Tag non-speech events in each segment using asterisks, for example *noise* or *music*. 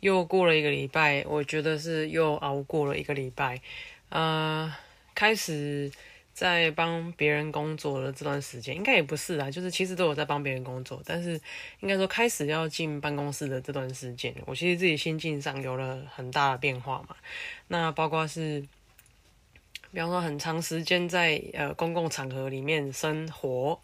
又过了一个礼拜，我觉得是又熬过了一个礼拜。呃，开始在帮别人工作的这段时间，应该也不是啊，就是其实都有在帮别人工作，但是应该说开始要进办公室的这段时间，我其实自己心境上有了很大的变化嘛。那包括是，比方说很长时间在呃公共场合里面生活，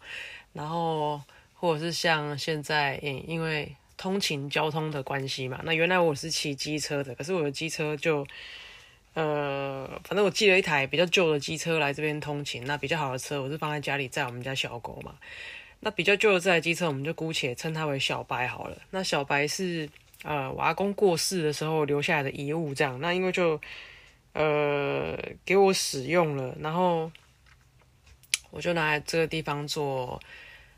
然后。或者是像现在，因因为通勤交通的关系嘛，那原来我是骑机车的，可是我的机车就，呃，反正我寄了一台比较旧的机车来这边通勤。那比较好的车，我是放在家里载我们家小狗嘛。那比较旧的这台机车，我们就姑且称它为小白好了。那小白是呃我阿公过世的时候留下来的遗物，这样。那因为就呃给我使用了，然后我就拿来这个地方做。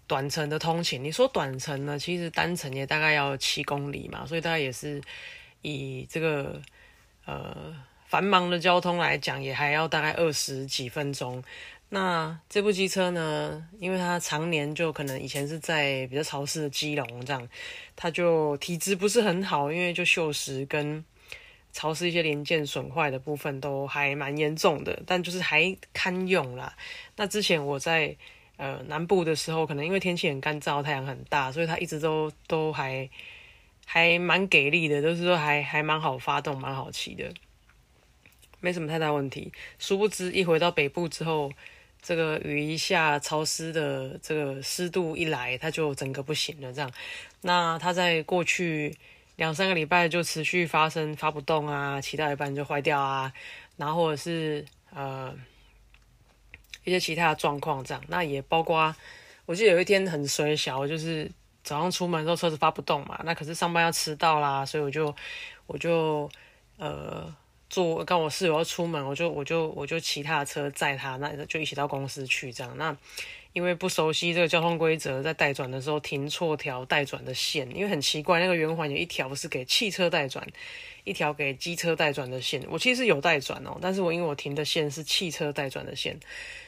短程的通勤，你说短程呢？其实单程也大概要七公里嘛，所以大概也是以这个呃繁忙的交通来讲，也还要大概二十几分钟。那这部机车呢，因为它常年就可能以前是在比较潮湿的基隆这样，它就体质不是很好，因为就锈蚀跟潮湿一些零件损坏的部分都还蛮严重的，但就是还堪用啦。那之前我在。呃，南部的时候，可能因为天气很干燥，太阳很大，所以它一直都都还还蛮给力的，都是说还还蛮好发动，蛮好骑的，没什么太大问题。殊不知，一回到北部之后，这个雨一下，潮湿的这个湿度一来，它就整个不行了。这样，那它在过去两三个礼拜就持续发生发不动啊，骑到一半就坏掉啊，然后或者是呃。一些其他的状况，这样那也包括，我记得有一天很水小，就是早上出门的时候车子发不动嘛，那可是上班要迟到啦，所以我就我就呃坐跟我室友要出门，我就我就我就骑他的车载他，那就一起到公司去这样。那因为不熟悉这个交通规则，在待转的时候停错条待转的线，因为很奇怪，那个圆环有一条是给汽车待转，一条给机车待转的线。我其实有待转哦，但是我因为我停的线是汽车待转的线。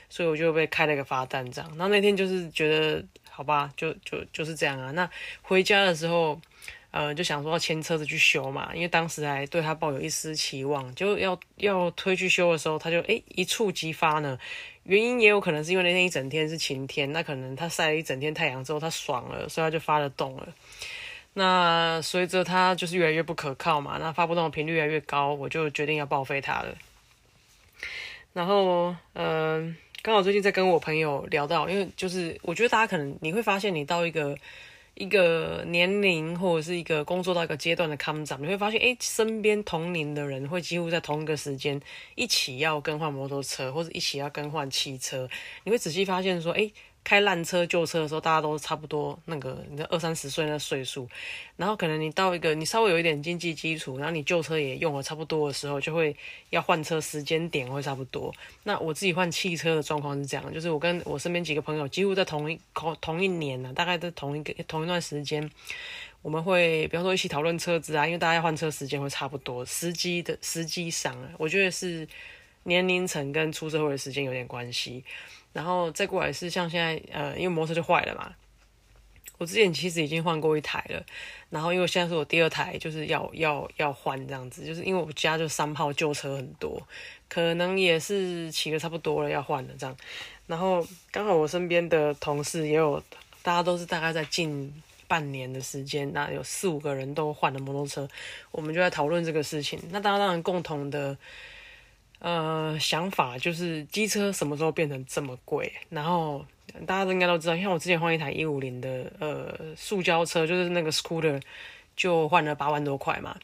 所以我就被开了个罚单，这样。然后那天就是觉得，好吧，就就就是这样啊。那回家的时候，呃，就想说要牵车子去修嘛，因为当时还对他抱有一丝期望，就要要推去修的时候，他就诶一触即发呢。原因也有可能是因为那天一整天是晴天，那可能他晒了一整天太阳之后他爽了，所以他就发了动了。那随着他就是越来越不可靠嘛，那发不动的频率越来越高，我就决定要报废它了。然后，嗯。刚好最近在跟我朋友聊到，因为就是我觉得大家可能你会发现，你到一个一个年龄或者是一个工作到一个阶段的康长，你会发现，哎，身边同龄的人会几乎在同一个时间一起要更换摩托车，或者一起要更换汽车，你会仔细发现说，哎。开烂车旧车的时候，大家都差不多那个，你的二三十岁那岁数，然后可能你到一个你稍微有一点经济基础，然后你旧车也用了差不多的时候，就会要换车时间点会差不多。那我自己换汽车的状况是这样，就是我跟我身边几个朋友几乎在同一同一年呢，大概在同一个同一段时间，我们会比方说一起讨论车子啊，因为大家换车时间会差不多，时机的时机上，我觉得是年龄层跟出社会的时间有点关系。然后再过来是像现在，呃，因为摩托车就坏了嘛，我之前其实已经换过一台了，然后因为现在是我第二台，就是要要要换这样子，就是因为我家就三炮旧车很多，可能也是骑的差不多了要换了这样，然后刚好我身边的同事也有，大家都是大概在近半年的时间，那有四五个人都换了摩托车，我们就在讨论这个事情，那大家当然共同的。呃，想法就是机车什么时候变成这么贵？然后大家都应该都知道，像我之前换一台一五零的呃塑胶车，就是那个 scooter，就换了八万多块嘛。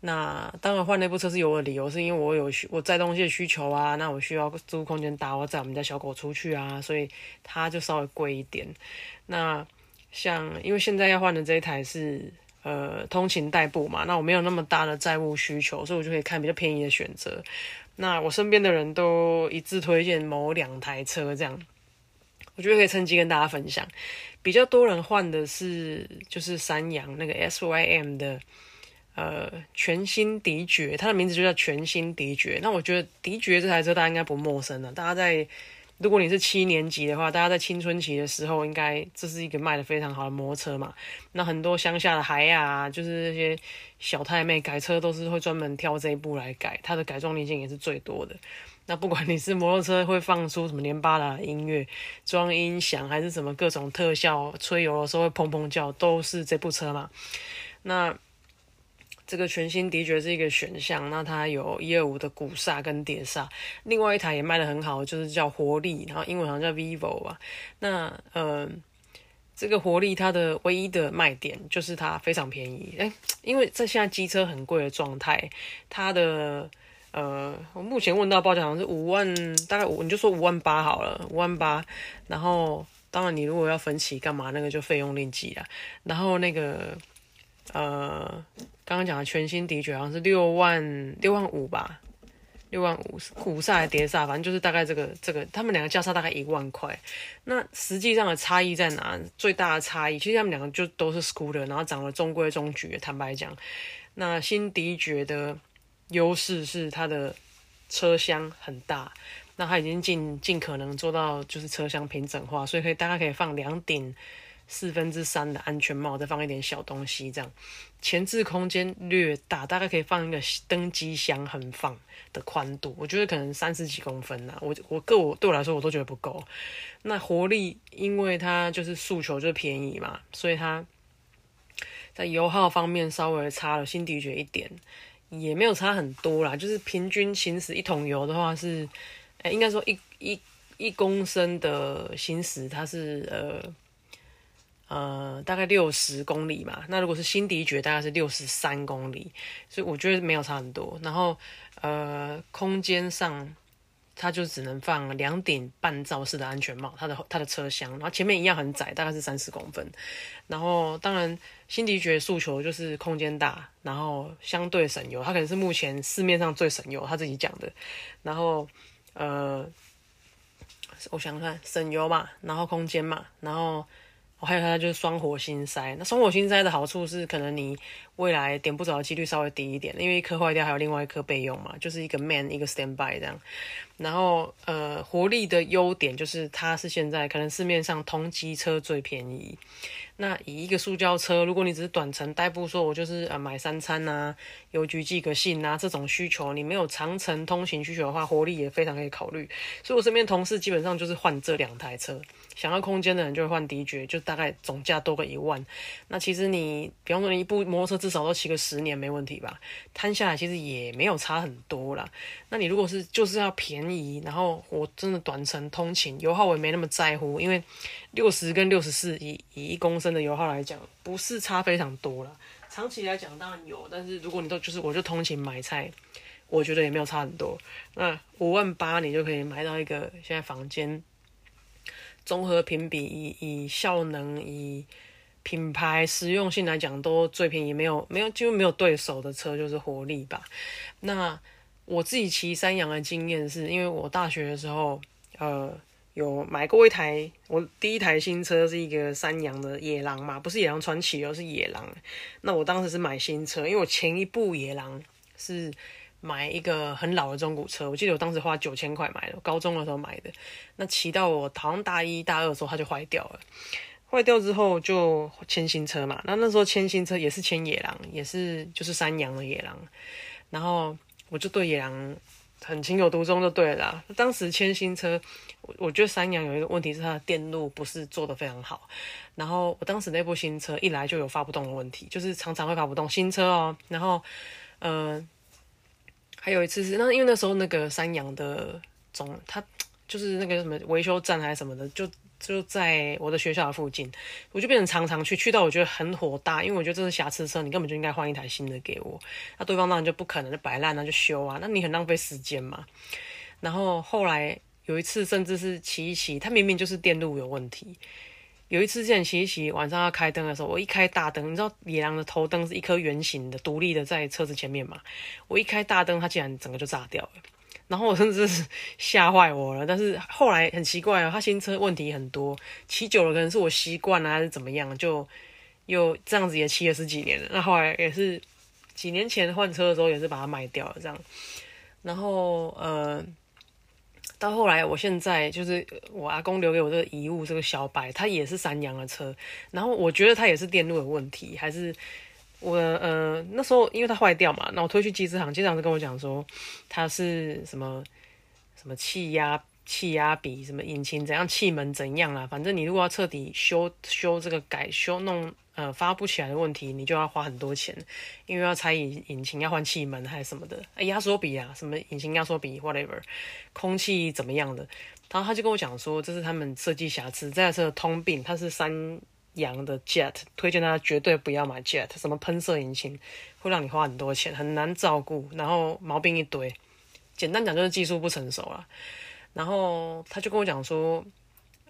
那当然换那部车是有的理由，是因为我有需我载东西的需求啊，那我需要租空间大，我载我们家小狗出去啊，所以它就稍微贵一点。那像因为现在要换的这一台是。呃通勤代步嘛，那我没有那么大的债务需求，所以我就可以看比较便宜的选择。那我身边的人都一致推荐某两台车，这样我觉得可以趁机跟大家分享。比较多人换的是就是山洋那个 SYM 的呃全新迪爵，它的名字就叫全新迪爵。那我觉得迪爵这台车大家应该不陌生了，大家在。如果你是七年级的话，大家在青春期的时候，应该这是一个卖的非常好的摩托车嘛。那很多乡下的孩啊，就是那些小太妹改车都是会专门挑这一部来改，它的改装零件也是最多的。那不管你是摩托车会放出什么连巴拉音乐、装音响，还是什么各种特效、吹油的时候会砰砰叫，都是这部车嘛。那这个全新的确是一个选项，那它有一二五的鼓刹跟碟刹，另外一台也卖的很好，就是叫活力，然后英文好像叫 Vivo 吧。那呃，这个活力它的唯一的卖点就是它非常便宜，哎，因为在现在机车很贵的状态，它的呃，我目前问到报价好像是五万，大概五你就说五万八好了，五万八。然后当然你如果要分期干嘛，那个就费用另计了。然后那个呃。刚刚讲的全新的确好像是六万六万五吧，六万五古刹还碟刹，反正就是大概这个这个，他们两个价差大概一万块。那实际上的差异在哪？最大的差异其实他们两个就都是 scooter，然后长得中规中矩。坦白讲，那新迪爵的优势是它的车厢很大，那它已经尽尽可能做到就是车厢平整化，所以可以大概可以放两顶。四分之三的安全帽，再放一点小东西，这样前置空间略大，大概可以放一个登机箱横放的宽度，我觉得可能三十几公分呐。我我个我对我来说，我都觉得不够。那活力，因为它就是诉求就便宜嘛，所以它在油耗方面稍微差了新迪爵一点，也没有差很多啦。就是平均行驶一桶油的话是，哎，应该说一一一公升的行驶，它是呃。呃，大概六十公里嘛。那如果是新迪爵，大概是六十三公里，所以我觉得没有差很多。然后，呃，空间上，它就只能放两顶半罩式的安全帽，它的它的车厢，然后前面一样很窄，大概是三十公分。然后，当然，新迪爵诉求就是空间大，然后相对省油，它可能是目前市面上最省油，他自己讲的。然后，呃，我想看省油嘛，然后空间嘛，然后。还有它就是双火星塞，那双火星塞的好处是，可能你未来点不着的几率稍微低一点，因为一颗坏掉还有另外一颗备用嘛，就是一个 man 一个 standby 这样。然后呃，活力的优点就是它是现在可能市面上同级车最便宜。那以一个塑胶车，如果你只是短程代步，说我就是呃买三餐呐、邮局寄个信呐这种需求，你没有长程通行需求的话，活力也非常可以考虑。所以我身边同事基本上就是换这两台车。想要空间的人就会换迪爵，就大概总价多个一万。那其实你，比方说你一部摩托车至少都骑个十年没问题吧？摊下来其实也没有差很多啦。那你如果是就是要便宜，然后我真的短程通勤，油耗我也没那么在乎，因为六十跟六十四以以一公升的油耗来讲，不是差非常多了。长期来讲当然有，但是如果你都就是我就通勤买菜，我觉得也没有差很多。那五万八你就可以买到一个现在房间。综合评比以以效能以品牌实用性来讲都最便宜，没有没有几乎没有对手的车就是活力吧。那我自己骑山羊的经验是因为我大学的时候呃有买过一台，我第一台新车是一个山羊的野狼嘛，不是野狼传奇哦，是野狼。那我当时是买新车，因为我前一部野狼是。买一个很老的中古车，我记得我当时花九千块买的，高中的时候买的。那骑到我好像大一、大二的时候，它就坏掉了。坏掉之后就签新车嘛。那那时候签新车也是签野狼，也是就是山羊的野狼。然后我就对野狼很情有独钟，就对了。当时签新车，我我觉得山羊有一个问题是它的电路不是做的非常好。然后我当时那部新车一来就有发不动的问题，就是常常会发不动。新车哦，然后呃。还有一次是那，因为那时候那个山羊的总，他就是那个什么维修站还是什么的，就就在我的学校的附近，我就变成常常去，去到我觉得很火大，因为我觉得这是瑕疵车，你根本就应该换一台新的给我。那对方当然就不可能就摆烂，那就修啊，那你很浪费时间嘛。然后后来有一次，甚至是骑一骑，它明明就是电路有问题，有一次之前骑一骑，晚上要开灯的时候，我一开大灯，你知道野狼的头灯是一颗圆形的，独立的在车子前面嘛，我一开大灯，它竟然整个就炸掉了。然后我甚至是 *laughs* 吓坏我了，但是后来很奇怪哦，他新车问题很多，骑久了可能是我习惯了还是怎么样，就又这样子也骑了十几年了。那后来也是几年前换车的时候也是把它卖掉了这样。然后呃，到后来我现在就是我阿公留给我这个遗物，这个小白，它也是三洋的车，然后我觉得它也是电路的问题，还是。我呃那时候因为它坏掉嘛，那我推去机车行，机车行就跟我讲说它是什么什么气压气压比什么引擎怎样气门怎样啊，反正你如果要彻底修修这个改修弄呃发不起来的问题，你就要花很多钱，因为要拆引引擎要换气门还是什么的，压缩比啊什么引擎压缩比 whatever，空气怎么样的，然后他就跟我讲说这是他们设计瑕疵，这台车的通病，它是三。洋的 Jet 推荐他绝对不要买 Jet，什么喷射引擎会让你花很多钱，很难照顾，然后毛病一堆。简单讲就是技术不成熟了。然后他就跟我讲说，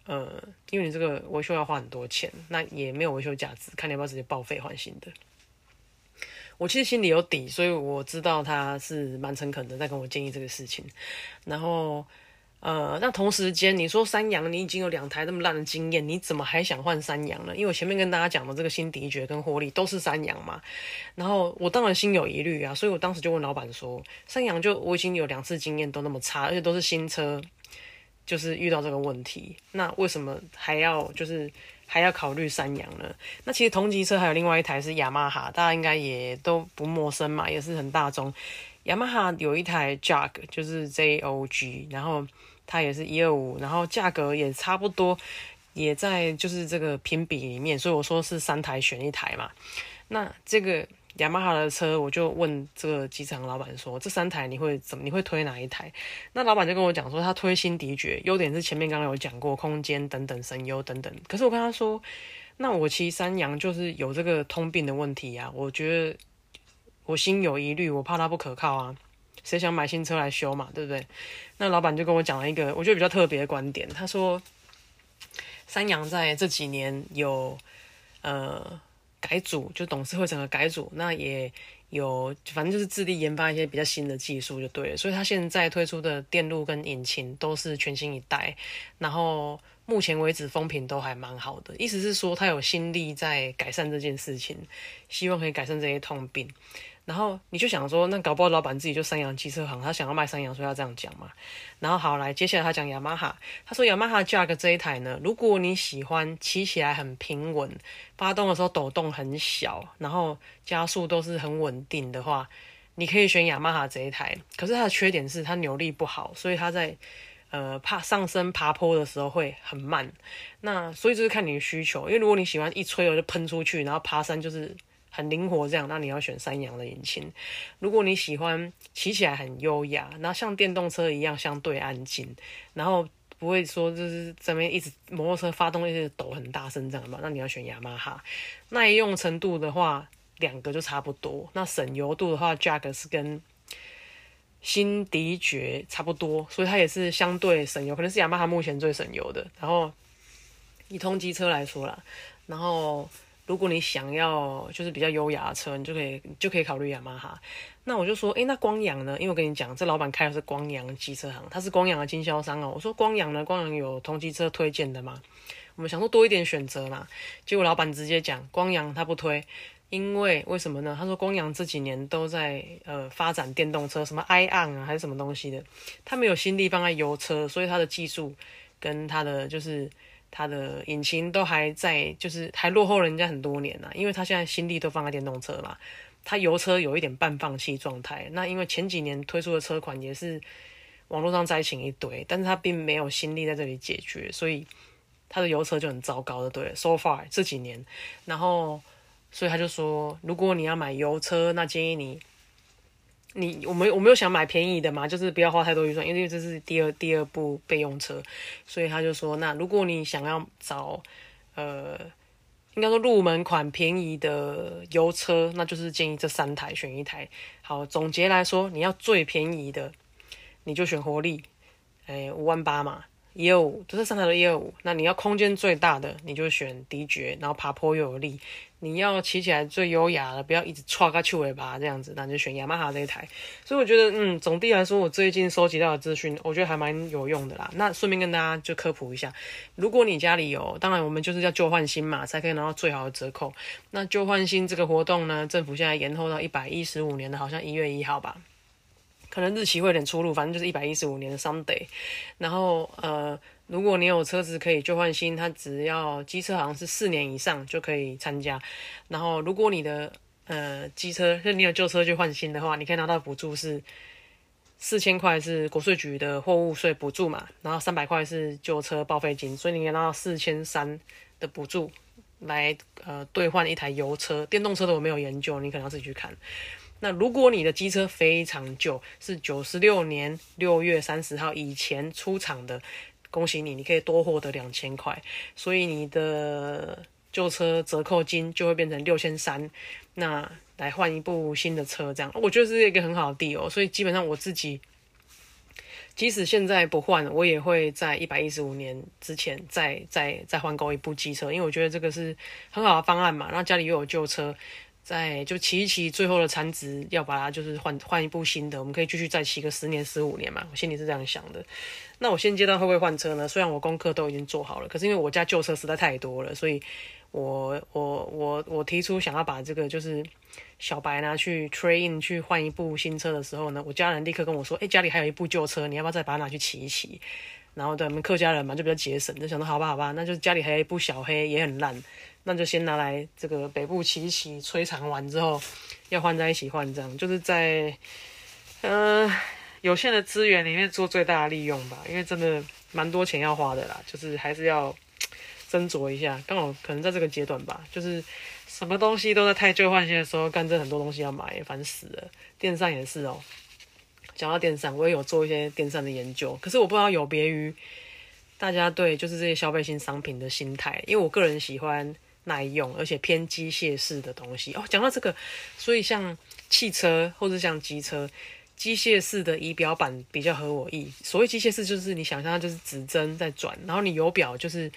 呃，因为你这个维修要花很多钱，那也没有维修价值，看你要不要直接报废换新的。我其实心里有底，所以我知道他是蛮诚恳的在跟我建议这个事情。然后。呃，那同时间你说三阳，你已经有两台那么烂的经验，你怎么还想换三阳呢？因为我前面跟大家讲的这个新迪爵跟活力都是三阳嘛，然后我当然心有疑虑啊，所以我当时就问老板说，三阳就我已经有两次经验都那么差，而且都是新车，就是遇到这个问题，那为什么还要就是还要考虑三阳呢？那其实同级车还有另外一台是雅马哈，大家应该也都不陌生嘛，也是很大众。雅马哈有一台 Jog，就是 J O G，然后它也是一二五，然后价格也差不多，也在就是这个评比里面，所以我说是三台选一台嘛。那这个雅马哈的车，我就问这个机场老板说，这三台你会怎么？你会推哪一台？那老板就跟我讲说，他推新迪爵，优点是前面刚刚有讲过，空间等等省油等等。可是我跟他说，那我骑三阳就是有这个通病的问题呀，我觉得。我心有疑虑，我怕它不可靠啊！谁想买新车来修嘛，对不对？那老板就跟我讲了一个我觉得比较特别的观点，他说，三洋在这几年有呃改组，就董事会整个改组，那也有反正就是致力研发一些比较新的技术就对了，所以他现在推出的电路跟引擎都是全新一代，然后。目前为止风评都还蛮好的，意思是说他有心力在改善这件事情，希望可以改善这些痛病。然后你就想说，那搞不好老板自己就三洋汽车行，他想要卖三洋，所以要这样讲嘛。然后好来，接下来他讲雅马哈，他说雅马哈 Jag 这一台呢，如果你喜欢骑起来很平稳，发动的时候抖动很小，然后加速都是很稳定的话，你可以选雅马哈这一台。可是它的缺点是它扭力不好，所以它在。呃，爬上升爬坡的时候会很慢，那所以就是看你的需求。因为如果你喜欢一吹我就喷出去，然后爬山就是很灵活这样，那你要选三阳的引擎。如果你喜欢骑起来很优雅，然后像电动车一样相对安静，然后不会说就是这边一直摩托车发动一直抖很大声这样嘛，那你要选雅马哈。耐用程度的话，两个就差不多。那省油度的话，Jag 是跟。新迪爵差不多，所以它也是相对省油，可能是雅马哈目前最省油的。然后以通机车来说啦，然后如果你想要就是比较优雅的车，你就可以就可以考虑雅马哈。那我就说，诶，那光阳呢？因为我跟你讲，这老板开的是光阳机车行，他是光阳的经销商哦。我说光阳呢，光阳有同机车推荐的吗？我们想说多一点选择嘛，结果老板直接讲光阳他不推。因为为什么呢？他说光阳这几年都在呃发展电动车，什么 iON 啊还是什么东西的，他没有心力放在油车，所以他的技术跟他的就是他的引擎都还在，就是还落后人家很多年呢。因为他现在心力都放在电动车嘛，他油车有一点半放弃状态。那因为前几年推出的车款也是网络上灾情一堆，但是他并没有心力在这里解决，所以他的油车就很糟糕的。对，so far 这几年，然后。所以他就说，如果你要买油车，那建议你，你我们我没有想买便宜的嘛，就是不要花太多预算，因为这是第二第二部备用车。所以他就说，那如果你想要找呃，应该说入门款便宜的油车，那就是建议这三台选一台。好，总结来说，你要最便宜的，你就选活力，哎，五万八嘛。一二五，就是三台的一二五。那你要空间最大的，你就选迪爵，然后爬坡又有力。你要骑起来最优雅的，不要一直歘个去尾巴这样子，那你就选雅马哈这一台。所以我觉得，嗯，总体来说，我最近收集到的资讯，我觉得还蛮有用的啦。那顺便跟大家就科普一下，如果你家里有，当然我们就是要旧换新嘛，才可以拿到最好的折扣。那旧换新这个活动呢，政府现在延后到一百一十五年的，好像一月一号吧。可能日期会有点出入，反正就是一百一十五年的 Sunday。然后呃，如果你有车子可以旧换新，它只要机车好像是四年以上就可以参加。然后如果你的呃机车，就你有旧车去换新的话，你可以拿到补助是四千块是国税局的货物税补助嘛，然后三百块是旧车报废金，所以你可以拿到四千三的补助来呃兑换一台油车。电动车的我没有研究，你可能要自己去看。那如果你的机车非常旧，是九十六年六月三十号以前出厂的，恭喜你，你可以多获得两千块，所以你的旧车折扣金就会变成六千三，那来换一部新的车，这样我觉得是一个很好的地哦。所以基本上我自己，即使现在不换，我也会在一百一十五年之前再再再换购一部机车，因为我觉得这个是很好的方案嘛。然后家里又有旧车。在就骑一骑，最后的残值要把它就是换换一部新的，我们可以继续再骑个十年十五年嘛。我心里是这样想的。那我现阶段会不会换车呢？虽然我功课都已经做好了，可是因为我家旧车实在太多了，所以我我我我提出想要把这个就是小白拿去 train 去换一部新车的时候呢，我家人立刻跟我说：“哎，家里还有一部旧车，你要不要再把它拿去骑一骑？”然后对我们客家人嘛，就比较节省，就想说好吧好吧，那就家里还有一部小黑也很烂。那就先拿来这个北部骑骑，摧残完之后，要换在一起换，这样就是在嗯有限的资源里面做最大的利用吧。因为真的蛮多钱要花的啦，就是还是要斟酌一下。刚好可能在这个阶段吧，就是什么东西都在太旧换新的时候，干这很多东西要买，烦死了。电扇也是哦，讲到电扇，我也有做一些电扇的研究，可是我不知道有别于大家对就是这些消费性商品的心态，因为我个人喜欢。耐用而且偏机械式的东西哦。讲到这个，所以像汽车或者像机车，机械式的仪表板比较合我意。所谓机械式，就是你想象它就是指针在转，然后你油表就是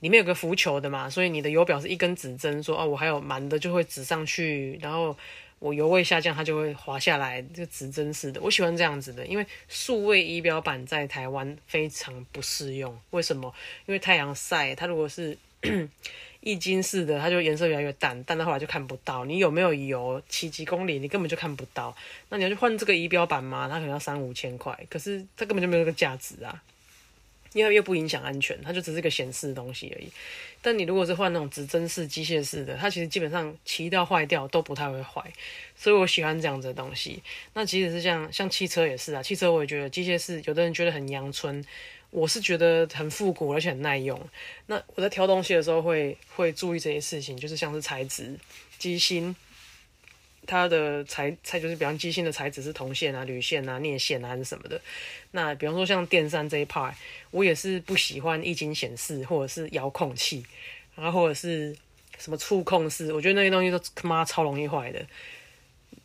里面有个浮球的嘛，所以你的油表是一根指针，说哦我还有满的就会指上去，然后我油位下降它就会滑下来，就指针式的。我喜欢这样子的，因为数位仪表板在台湾非常不适用。为什么？因为太阳晒，它如果是。易经式的，它就颜色越来越淡，淡到后来就看不到。你有没有油骑几公里，你根本就看不到。那你要去换这个仪表板吗？它可能要三五千块，可是它根本就没有这个价值啊，因为又不影响安全，它就只是个显示的东西而已。但你如果是换那种指针式、机械式的，它其实基本上骑到坏掉都不太会坏，所以我喜欢这样子的东西。那即使是像像汽车也是啊，汽车我也觉得机械式，有的人觉得很阳春。我是觉得很复古，而且很耐用。那我在挑东西的时候会会注意这些事情，就是像是材质、机芯，它的材材就是比方机芯的材质是铜线啊、铝线啊、镍线啊还是什么的。那比方说像电扇这一 part，我也是不喜欢液晶显示或者是遥控器，然后或者是什么触控式，我觉得那些东西都他妈超容易坏的。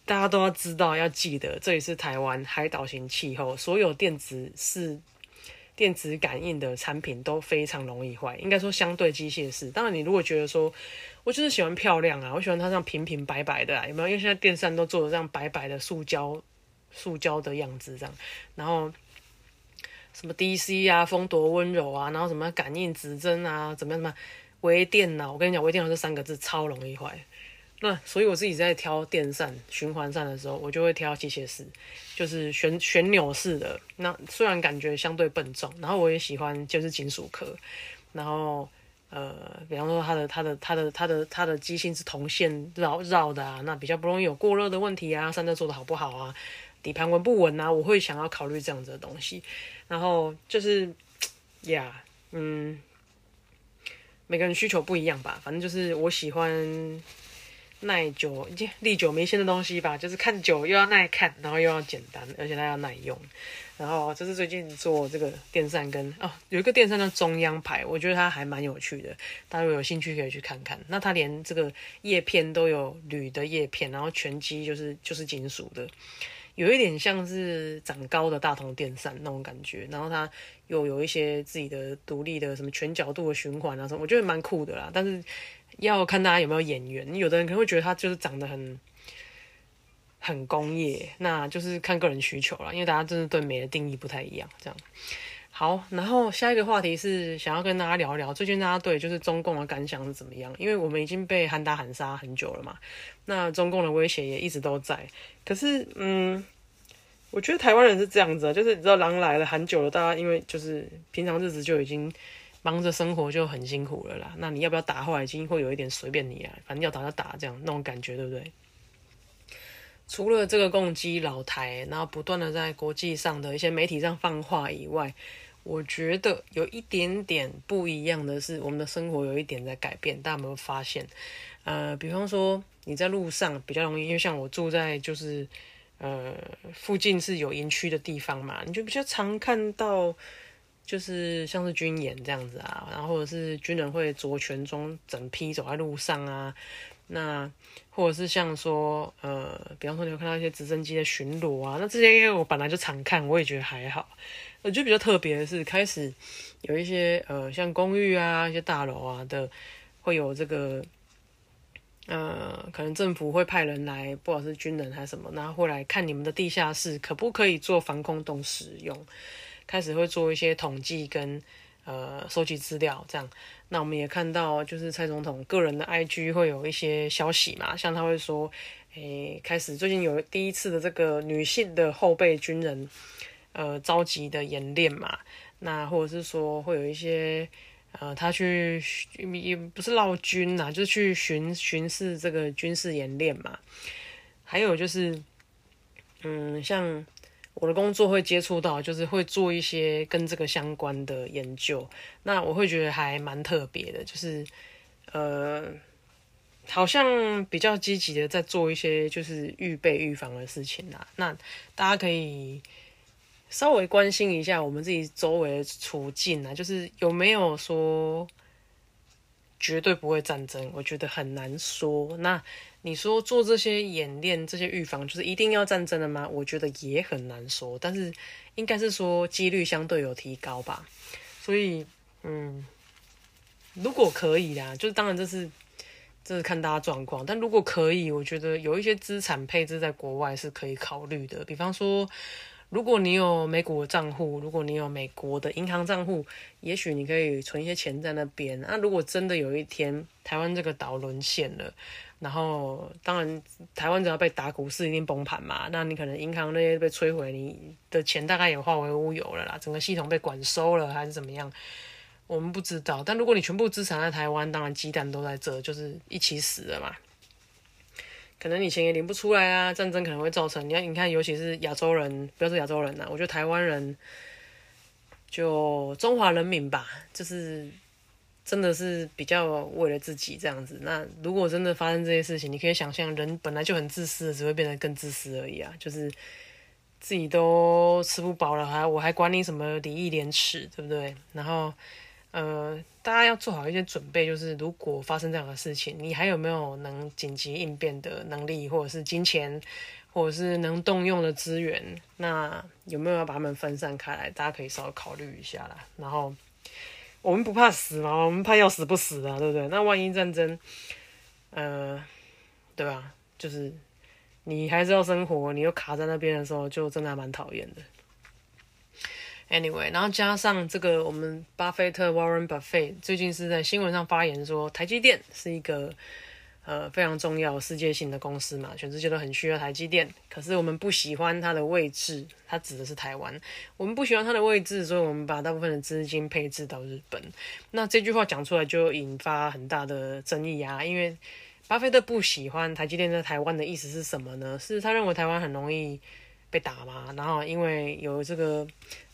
大家都要知道，要记得，这里是台湾海岛型气候，所有电子是。电子感应的产品都非常容易坏，应该说相对机械式。当然，你如果觉得说，我就是喜欢漂亮啊，我喜欢它这样平平白白的，啊有没有？因为现在电扇都做的这样白白的塑胶，塑胶的样子这样。然后什么 DC 啊，风多温柔啊，然后什么感应指针啊，怎么样？什么微电脑？我跟你讲，微电脑这三个字超容易坏。那所以我自己在挑电扇、循环扇的时候，我就会挑机械式，就是旋旋钮式的。那虽然感觉相对笨重，然后我也喜欢就是金属壳，然后呃，比方说它的它的它的它的它的机芯是铜线绕绕的啊，那比较不容易有过热的问题啊。散热做的好不好啊？底盘稳不稳啊？我会想要考虑这样子的东西。然后就是 *tsk* 呀，嗯，每个人需求不一样吧，反正就是我喜欢。耐久、历久弥新的东西吧，就是看久又要耐看，然后又要简单，而且它要耐用。然后这是最近做这个电扇跟哦，有一个电扇叫中央牌，我觉得它还蛮有趣的，大家如果有兴趣可以去看看。那它连这个叶片都有铝的叶片，然后全机就是就是金属的，有一点像是长高的大同电扇那种感觉，然后它又有一些自己的独立的什么全角度的循环啊什么，我觉得蛮酷的啦。但是要看大家有没有眼缘，有的人可能会觉得他就是长得很很工业，那就是看个人需求了，因为大家真的对美的定义不太一样，这样。好，然后下一个话题是想要跟大家聊聊，最近大家对就是中共的感想是怎么样？因为我们已经被喊打喊杀很久了嘛，那中共的威胁也一直都在。可是，嗯，我觉得台湾人是这样子，就是你知道狼来了喊久了，大家因为就是平常日子就已经忙着生活就很辛苦了啦。那你要不要打？后来已经会有一点随便你啊，反正要打就打，这样那种感觉，对不对？除了这个攻击老台，然后不断的在国际上的一些媒体上放话以外，我觉得有一点点不一样的是，我们的生活有一点在改变。大家有没有发现？呃，比方说你在路上比较容易，因为像我住在就是呃附近是有营区的地方嘛，你就比较常看到就是像是军演这样子啊，然后或者是军人会着全装整批走在路上啊，那或者是像说呃，比方说你会看到一些直升机的巡逻啊，那这些因为我本来就常看，我也觉得还好。我觉得比较特别的是，开始有一些呃，像公寓啊、一些大楼啊的，会有这个呃，可能政府会派人来，不管是军人还是什么，然后会来看你们的地下室可不可以做防空洞使用。开始会做一些统计跟呃收集资料，这样。那我们也看到，就是蔡总统个人的 IG 会有一些消息嘛，像他会说，诶，开始最近有第一次的这个女性的后备军人。呃，召集的演练嘛，那或者是说会有一些呃，他去也不是绕军呐，就是去巡巡视这个军事演练嘛。还有就是，嗯，像我的工作会接触到，就是会做一些跟这个相关的研究。那我会觉得还蛮特别的，就是呃，好像比较积极的在做一些就是预备预防的事情呐。那大家可以。稍微关心一下我们自己周围的处境啊，就是有没有说绝对不会战争？我觉得很难说。那你说做这些演练、这些预防，就是一定要战争的吗？我觉得也很难说。但是应该是说几率相对有提高吧。所以，嗯，如果可以啦，就是当然这是这是看大家状况。但如果可以，我觉得有一些资产配置在国外是可以考虑的，比方说。如果你有美股的账户，如果你有美国的银行账户，也许你可以存一些钱在那边。那如果真的有一天台湾这个岛沦陷了，然后当然台湾只要被打，股市一定崩盘嘛。那你可能银行那些被摧毁，你的钱大概也化为乌有了啦，整个系统被管收了还是怎么样，我们不知道。但如果你全部资产在台湾，当然鸡蛋都在这，就是一起死了嘛。可能你钱也领不出来啊，战争可能会造成。你看，你看，尤其是亚洲人，不要说亚洲人呐，我觉得台湾人，就中华人民吧，就是真的是比较为了自己这样子。那如果真的发生这些事情，你可以想象，人本来就很自私，只会变得更自私而已啊。就是自己都吃不饱了，还我还管你什么礼义廉耻，对不对？然后。呃，大家要做好一些准备，就是如果发生这样的事情，你还有没有能紧急应变的能力，或者是金钱，或者是能动用的资源？那有没有要把他们分散开来？大家可以稍微考虑一下啦。然后我们不怕死嘛，我们怕要死不死啊，对不对？那万一战争，呃，对吧？就是你还是要生活，你又卡在那边的时候，就真的还蛮讨厌的。Anyway，然后加上这个，我们巴菲特 Warren Buffett 最近是在新闻上发言说，台积电是一个呃非常重要世界性的公司嘛，全世界都很需要台积电。可是我们不喜欢它的位置，它指的是台湾。我们不喜欢它的位置，所以我们把大部分的资金配置到日本。那这句话讲出来就引发很大的争议啊，因为巴菲特不喜欢台积电在台湾的意思是什么呢？是他认为台湾很容易被打嘛，然后因为有这个。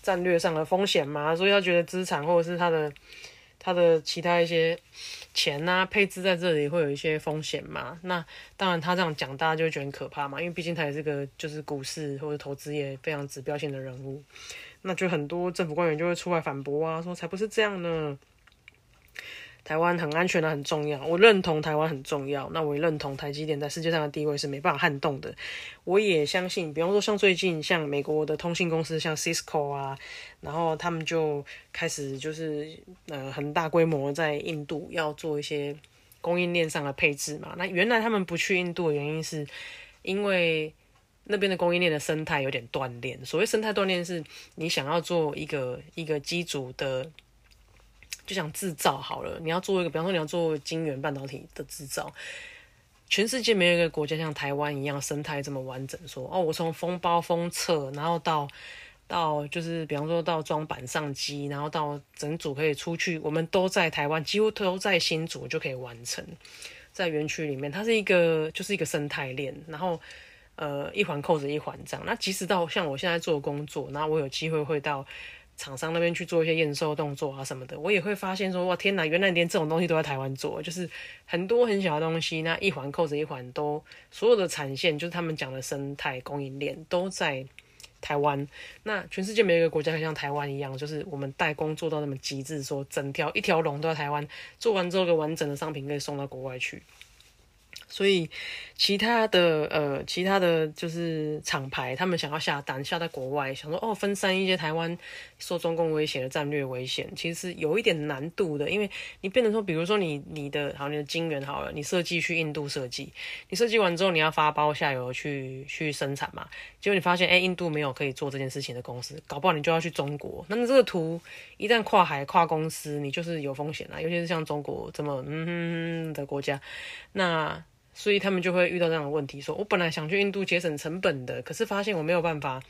战略上的风险嘛，所以他觉得资产或者是他的他的其他一些钱呐配置在这里会有一些风险嘛。那当然他这样讲，大家就会觉得很可怕嘛，因为毕竟他也是个就是股市或者投资业非常指标性的人物。那就很多政府官员就会出来反驳啊，说才不是这样呢。台湾很安全的，很重要。我认同台湾很重要，那我也认同台积电在世界上的地位是没办法撼动的。我也相信，比方说像最近像美国的通信公司，像 Cisco 啊，然后他们就开始就是呃很大规模在印度要做一些供应链上的配置嘛。那原来他们不去印度的原因是因为那边的供应链的生态有点断裂。所谓生态断裂，是你想要做一个一个机组的。就想制造好了，你要做一个，比方说你要做晶圆半导体的制造，全世界没有一个国家像台湾一样生态这么完整。说哦，我从封包封测，然后到到就是比方说到装板上机，然后到整组可以出去，我们都在台湾，几乎都在新组就可以完成，在园区里面，它是一个就是一个生态链，然后呃一环扣着一环这样。那即使到像我现在做工作，然后我有机会会到。厂商那边去做一些验收动作啊什么的，我也会发现说哇天哪，原来连这种东西都在台湾做，就是很多很小的东西，那一环扣着一环都所有的产线，就是他们讲的生态供应链都在台湾。那全世界没有一个国家像台湾一样，就是我们代工做到那么极致，说整条一条龙都在台湾做完之后，个完整的商品可以送到国外去。所以，其他的呃，其他的就是厂牌，他们想要下单下在国外，想说哦，分散一些台湾受中共威胁的战略危险，其实是有一点难度的。因为你变成说，比如说你你的好，你的晶圆好了，你设计去印度设计，你设计完之后你要发包下游去去生产嘛，结果你发现哎，印度没有可以做这件事情的公司，搞不好你就要去中国。那你这个图一旦跨海跨公司，你就是有风险啊，尤其是像中国这么嗯的国家，那。所以他们就会遇到这样的问题，说我本来想去印度节省成本的，可是发现我没有办法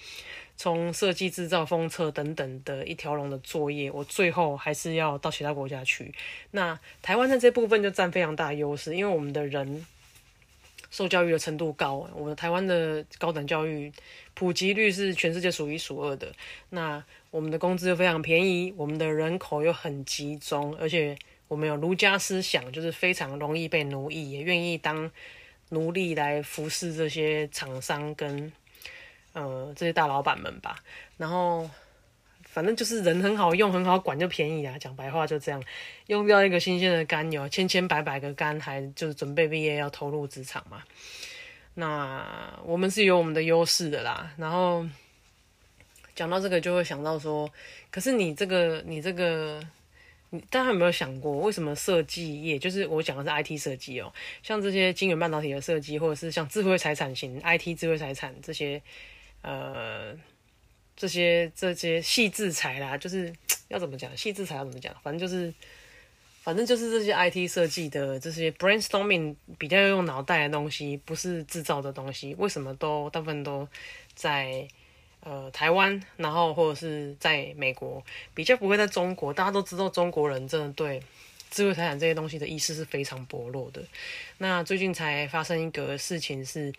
从设计、制造、封测等等的一条龙的作业，我最后还是要到其他国家去。那台湾在这部分就占非常大的优势，因为我们的人受教育的程度高，我们台湾的高等教育普及率是全世界数一数二的。那我们的工资又非常便宜，我们的人口又很集中，而且。我们有儒家思想，就是非常容易被奴役，也愿意当奴隶来服侍这些厂商跟呃这些大老板们吧。然后反正就是人很好用，很好管，就便宜啊。讲白话就这样，用掉一个新鲜的肝油，千千百百个肝，还就是准备毕业要投入职场嘛。那我们是有我们的优势的啦。然后讲到这个，就会想到说，可是你这个，你这个。大家有没有想过，为什么设计业就是我讲的是 IT 设计哦？像这些晶圆半导体的设计，或者是像智慧财产型 IT 智慧财产这些，呃，这些这些细制材啦，就是要怎么讲？细制材要怎么讲？反正就是，反正就是这些 IT 设计的这些 brainstorming 比较用脑袋的东西，不是制造的东西，为什么都大部分都在？呃，台湾，然后或者是在美国，比较不会在中国。大家都知道，中国人真的对智慧财产这些东西的意识是非常薄弱的。那最近才发生一个事情是，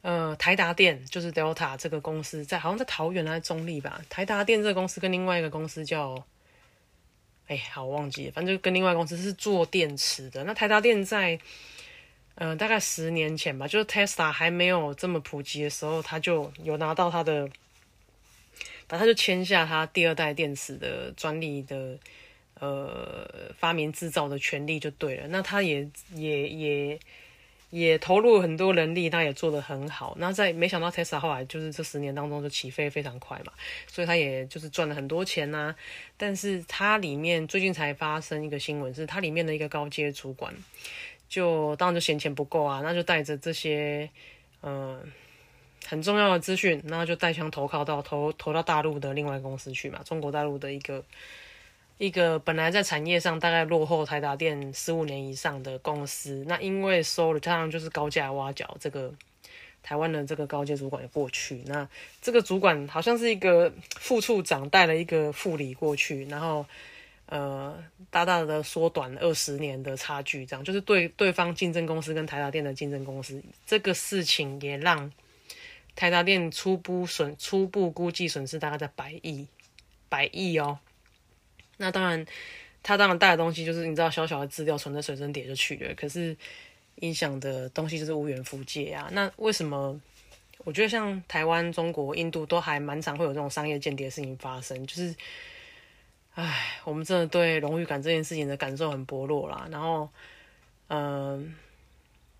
呃，台达电就是 Delta 这个公司在好像在桃园还是中立吧。台达电这个公司跟另外一个公司叫，哎，好我忘记，反正就跟另外一公司是做电池的。那台达电在。嗯，大概十年前吧，就是 Tesla 还没有这么普及的时候，他就有拿到他的，把他就签下他第二代电池的专利的，呃，发明制造的权利就对了。那他也也也也投入很多人力，他也做得很好。那在没想到 Tesla 后来就是这十年当中就起飞非常快嘛，所以他也就是赚了很多钱呐。但是它里面最近才发生一个新闻，是它里面的一个高阶主管。就当然就嫌钱不够啊，那就带着这些嗯很重要的资讯，那就带枪投靠到投投到大陆的另外公司去嘛，中国大陆的一个一个本来在产业上大概落后台达电十五年以上的公司，那因为收了加上就是高价挖角这个台湾的这个高阶主管也过去，那这个主管好像是一个副处长带了一个副理过去，然后。呃，大大的缩短二十年的差距，这样就是对对方竞争公司跟台达电的竞争公司，这个事情也让台达电初步损初步估计损失大概在百亿，百亿哦。那当然，他当然带的东西就是你知道小小的资料存在随身碟就去了，可是影响的东西就是无远弗届啊。那为什么？我觉得像台湾、中国、印度都还蛮常会有这种商业间谍事情发生，就是。唉，我们真的对荣誉感这件事情的感受很薄弱啦。然后，嗯，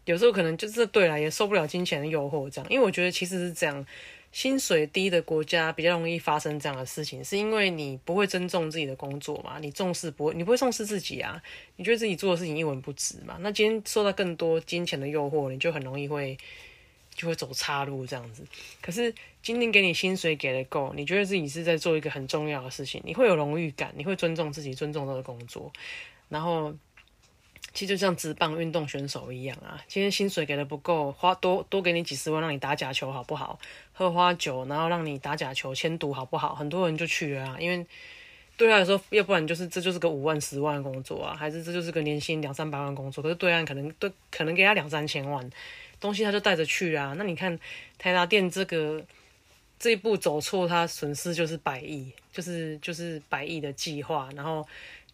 有时候可能就是对了，也受不了金钱的诱惑，这样。因为我觉得其实是这样，薪水低的国家比较容易发生这样的事情，是因为你不会尊重自己的工作嘛，你重视不会，你不会重视自己啊，你觉得自己做的事情一文不值嘛。那今天受到更多金钱的诱惑，你就很容易会。就会走岔路这样子，可是今天给你薪水给的够，你觉得自己是在做一个很重要的事情，你会有荣誉感，你会尊重自己，尊重这个工作。然后，其实就像职棒运动选手一样啊，今天薪水给的不够，花多多给你几十万让你打假球好不好？喝花酒，然后让你打假球签赌好不好？很多人就去了啊，因为对他来说，要不然就是这就是个五万、十万的工作啊，还是这就是个年薪两三百万工作？可是对岸可能对可能给他两三千万。东西他就带着去啊，那你看台达店这个这一步走错，他损失就是百亿，就是就是百亿的计划，然后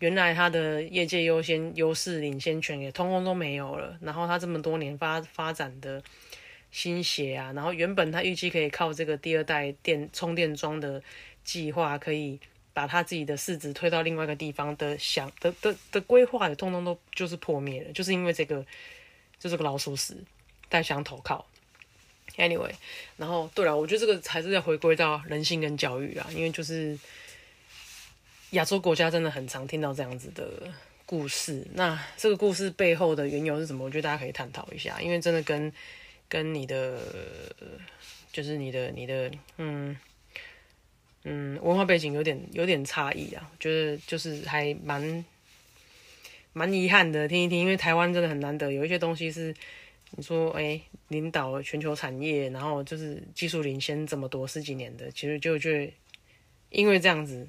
原来他的业界优先优势领先权也通通都没有了，然后他这么多年发发展的心血啊，然后原本他预计可以靠这个第二代电充电桩的计划，可以把他自己的市值推到另外一个地方的想的的的规划也通通都就是破灭了，就是因为这个就是个老鼠屎。但想投靠，anyway，然后对了，我觉得这个还是要回归到人性跟教育啊，因为就是亚洲国家真的很常听到这样子的故事。那这个故事背后的缘由是什么？我觉得大家可以探讨一下，因为真的跟跟你的就是你的你的嗯嗯文化背景有点有点差异啊，觉得就是还蛮蛮遗憾的，听一听，因为台湾真的很难得有一些东西是。你说，哎，领导全球产业，然后就是技术领先这么多十几年的，其实就就因为这样子，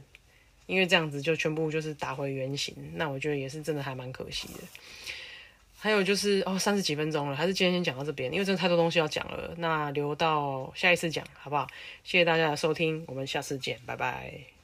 因为这样子就全部就是打回原形，那我觉得也是真的还蛮可惜的。还有就是哦，三十几分钟了，还是今天先讲到这边，因为真的太多东西要讲了，那留到下一次讲好不好？谢谢大家的收听，我们下次见，拜拜。